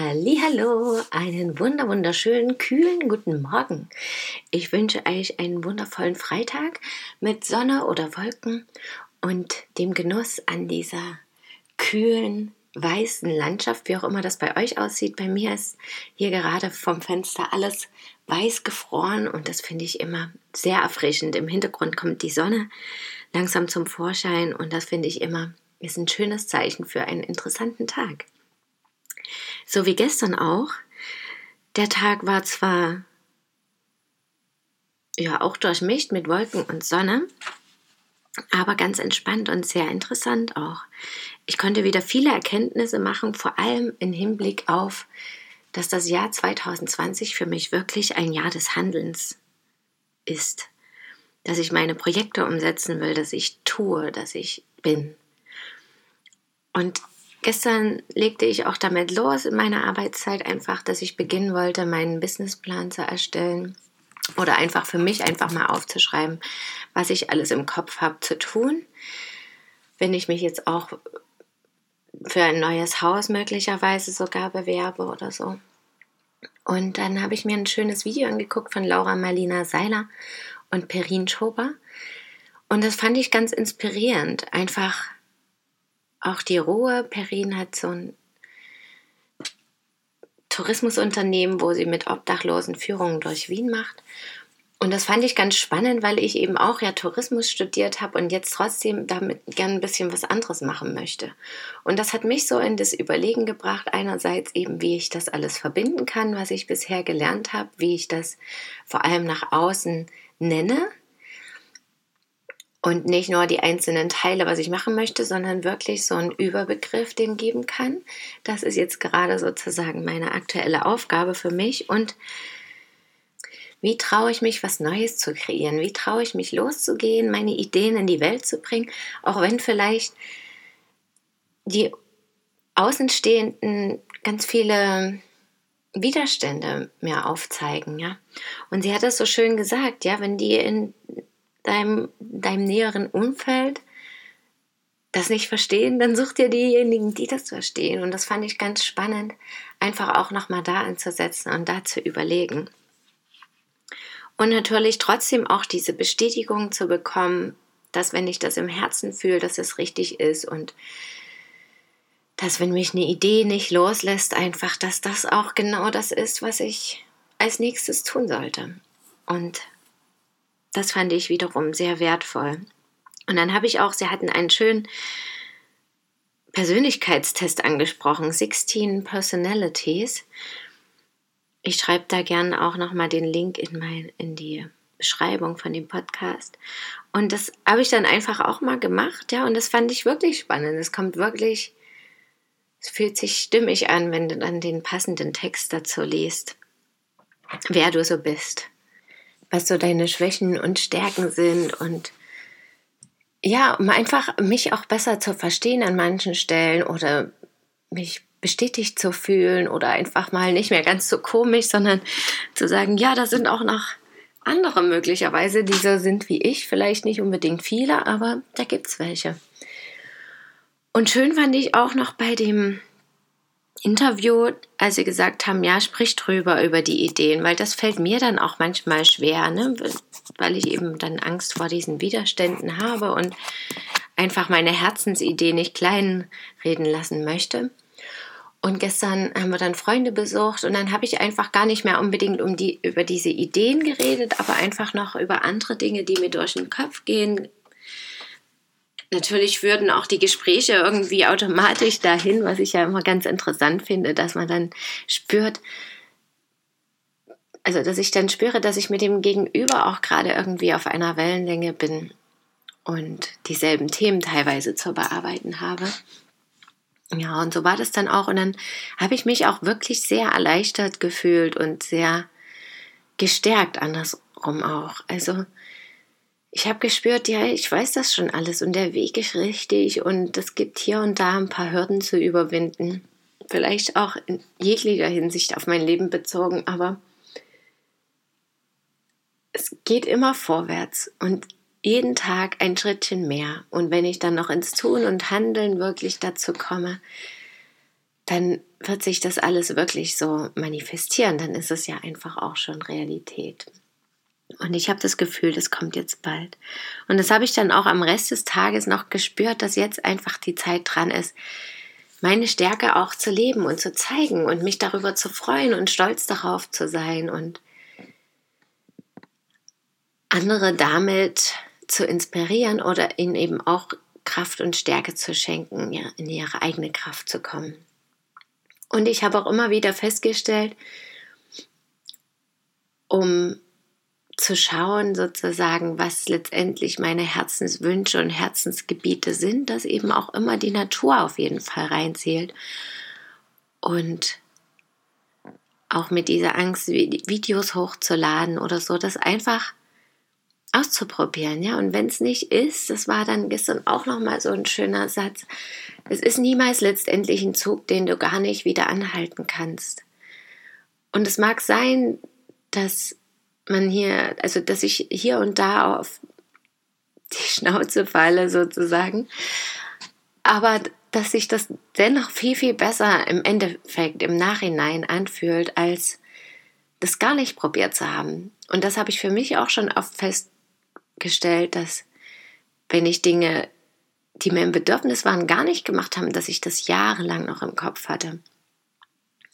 Hallo, einen wunder wunderschönen kühlen guten Morgen. Ich wünsche euch einen wundervollen Freitag mit Sonne oder Wolken und dem Genuss an dieser kühlen weißen Landschaft, wie auch immer das bei euch aussieht. Bei mir ist hier gerade vom Fenster alles weiß gefroren und das finde ich immer sehr erfrischend. Im Hintergrund kommt die Sonne langsam zum Vorschein und das finde ich immer ist ein schönes Zeichen für einen interessanten Tag. So wie gestern auch. Der Tag war zwar ja auch durchmischt mit Wolken und Sonne, aber ganz entspannt und sehr interessant auch. Ich konnte wieder viele Erkenntnisse machen, vor allem im Hinblick auf, dass das Jahr 2020 für mich wirklich ein Jahr des Handelns ist. Dass ich meine Projekte umsetzen will, dass ich tue, dass ich bin. Und Gestern legte ich auch damit los in meiner Arbeitszeit einfach, dass ich beginnen wollte, meinen Businessplan zu erstellen oder einfach für mich einfach mal aufzuschreiben, was ich alles im Kopf habe zu tun. Wenn ich mich jetzt auch für ein neues Haus möglicherweise sogar bewerbe oder so. Und dann habe ich mir ein schönes Video angeguckt von Laura Marlina Seiler und Perin Schober. Und das fand ich ganz inspirierend, einfach auch die Ruhe. Perin hat so ein Tourismusunternehmen, wo sie mit Obdachlosen Führungen durch Wien macht. Und das fand ich ganz spannend, weil ich eben auch ja Tourismus studiert habe und jetzt trotzdem damit gern ein bisschen was anderes machen möchte. Und das hat mich so in das Überlegen gebracht, einerseits eben, wie ich das alles verbinden kann, was ich bisher gelernt habe, wie ich das vor allem nach außen nenne, und nicht nur die einzelnen Teile, was ich machen möchte, sondern wirklich so einen Überbegriff dem geben kann. Das ist jetzt gerade sozusagen meine aktuelle Aufgabe für mich und wie traue ich mich, was Neues zu kreieren? Wie traue ich mich loszugehen, meine Ideen in die Welt zu bringen, auch wenn vielleicht die Außenstehenden ganz viele Widerstände mir aufzeigen, ja. Und sie hat es so schön gesagt, ja, wenn die in deinem, deinem näheren Umfeld das nicht verstehen, dann such dir diejenigen, die das verstehen. Und das fand ich ganz spannend, einfach auch nochmal da anzusetzen und da zu überlegen. Und natürlich trotzdem auch diese Bestätigung zu bekommen, dass wenn ich das im Herzen fühle, dass es richtig ist und dass wenn mich eine Idee nicht loslässt, einfach, dass das auch genau das ist, was ich als nächstes tun sollte. Und das fand ich wiederum sehr wertvoll. Und dann habe ich auch, sie hatten einen schönen Persönlichkeitstest angesprochen, 16 Personalities. Ich schreibe da gerne auch nochmal den Link in, mein, in die Beschreibung von dem Podcast. Und das habe ich dann einfach auch mal gemacht, ja, und das fand ich wirklich spannend. Es kommt wirklich, es fühlt sich stimmig an, wenn du dann den passenden Text dazu liest, wer du so bist was so deine Schwächen und Stärken sind und ja, um einfach mich auch besser zu verstehen an manchen Stellen oder mich bestätigt zu fühlen oder einfach mal nicht mehr ganz so komisch, sondern zu sagen, ja, da sind auch noch andere möglicherweise, die so sind wie ich, vielleicht nicht unbedingt viele, aber da gibt es welche. Und schön fand ich auch noch bei dem Interview, als sie gesagt haben, ja, sprich drüber über die Ideen, weil das fällt mir dann auch manchmal schwer, ne? weil ich eben dann Angst vor diesen Widerständen habe und einfach meine Herzensidee nicht klein reden lassen möchte. Und gestern haben wir dann Freunde besucht und dann habe ich einfach gar nicht mehr unbedingt um die, über diese Ideen geredet, aber einfach noch über andere Dinge, die mir durch den Kopf gehen, Natürlich würden auch die Gespräche irgendwie automatisch dahin, was ich ja immer ganz interessant finde, dass man dann spürt, also dass ich dann spüre, dass ich mit dem Gegenüber auch gerade irgendwie auf einer Wellenlänge bin und dieselben Themen teilweise zu bearbeiten habe. Ja, und so war das dann auch. Und dann habe ich mich auch wirklich sehr erleichtert gefühlt und sehr gestärkt andersrum auch. Also ich habe gespürt, ja, ich weiß das schon alles und der Weg ist richtig und es gibt hier und da ein paar Hürden zu überwinden. Vielleicht auch in jeglicher Hinsicht auf mein Leben bezogen, aber es geht immer vorwärts und jeden Tag ein Schrittchen mehr. Und wenn ich dann noch ins Tun und Handeln wirklich dazu komme, dann wird sich das alles wirklich so manifestieren. Dann ist es ja einfach auch schon Realität. Und ich habe das Gefühl, das kommt jetzt bald. Und das habe ich dann auch am Rest des Tages noch gespürt, dass jetzt einfach die Zeit dran ist, meine Stärke auch zu leben und zu zeigen und mich darüber zu freuen und stolz darauf zu sein und andere damit zu inspirieren oder ihnen eben auch Kraft und Stärke zu schenken, ja, in ihre eigene Kraft zu kommen. Und ich habe auch immer wieder festgestellt, um zu schauen, sozusagen, was letztendlich meine Herzenswünsche und Herzensgebiete sind, dass eben auch immer die Natur auf jeden Fall reinzählt. Und auch mit dieser Angst, Videos hochzuladen oder so, das einfach auszuprobieren, ja. Und wenn es nicht ist, das war dann gestern auch nochmal so ein schöner Satz. Es ist niemals letztendlich ein Zug, den du gar nicht wieder anhalten kannst. Und es mag sein, dass man hier, also dass ich hier und da auf die Schnauze falle sozusagen, aber dass sich das dennoch viel, viel besser im Endeffekt, im Nachhinein anfühlt, als das gar nicht probiert zu haben. Und das habe ich für mich auch schon oft festgestellt, dass wenn ich Dinge, die mir im Bedürfnis waren, gar nicht gemacht haben, dass ich das jahrelang noch im Kopf hatte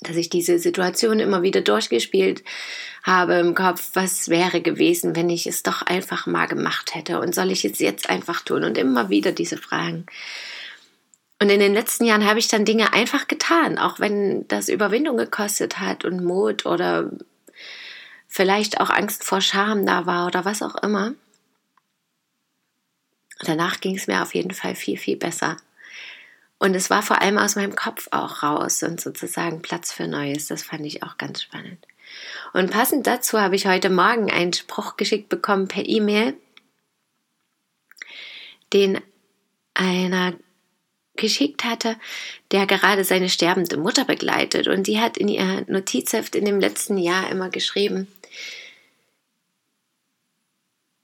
dass ich diese Situation immer wieder durchgespielt habe im Kopf, was wäre gewesen, wenn ich es doch einfach mal gemacht hätte und soll ich es jetzt einfach tun und immer wieder diese Fragen. Und in den letzten Jahren habe ich dann Dinge einfach getan, auch wenn das Überwindung gekostet hat und Mut oder vielleicht auch Angst vor Scham da war oder was auch immer. Danach ging es mir auf jeden Fall viel, viel besser. Und es war vor allem aus meinem Kopf auch raus und sozusagen Platz für Neues. Das fand ich auch ganz spannend. Und passend dazu habe ich heute Morgen einen Spruch geschickt bekommen per E-Mail, den einer geschickt hatte, der gerade seine sterbende Mutter begleitet. Und die hat in ihr Notizheft in dem letzten Jahr immer geschrieben,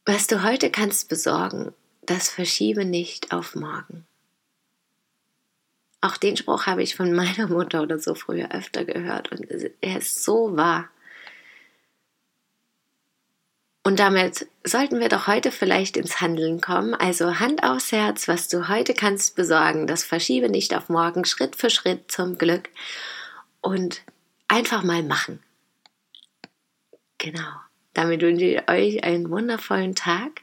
was du heute kannst besorgen, das verschiebe nicht auf morgen. Auch den Spruch habe ich von meiner Mutter oder so früher öfter gehört und er ist so wahr. Und damit sollten wir doch heute vielleicht ins Handeln kommen. Also Hand aufs Herz, was du heute kannst besorgen, das verschiebe nicht auf morgen, Schritt für Schritt zum Glück und einfach mal machen. Genau. Damit wünsche ich euch einen wundervollen Tag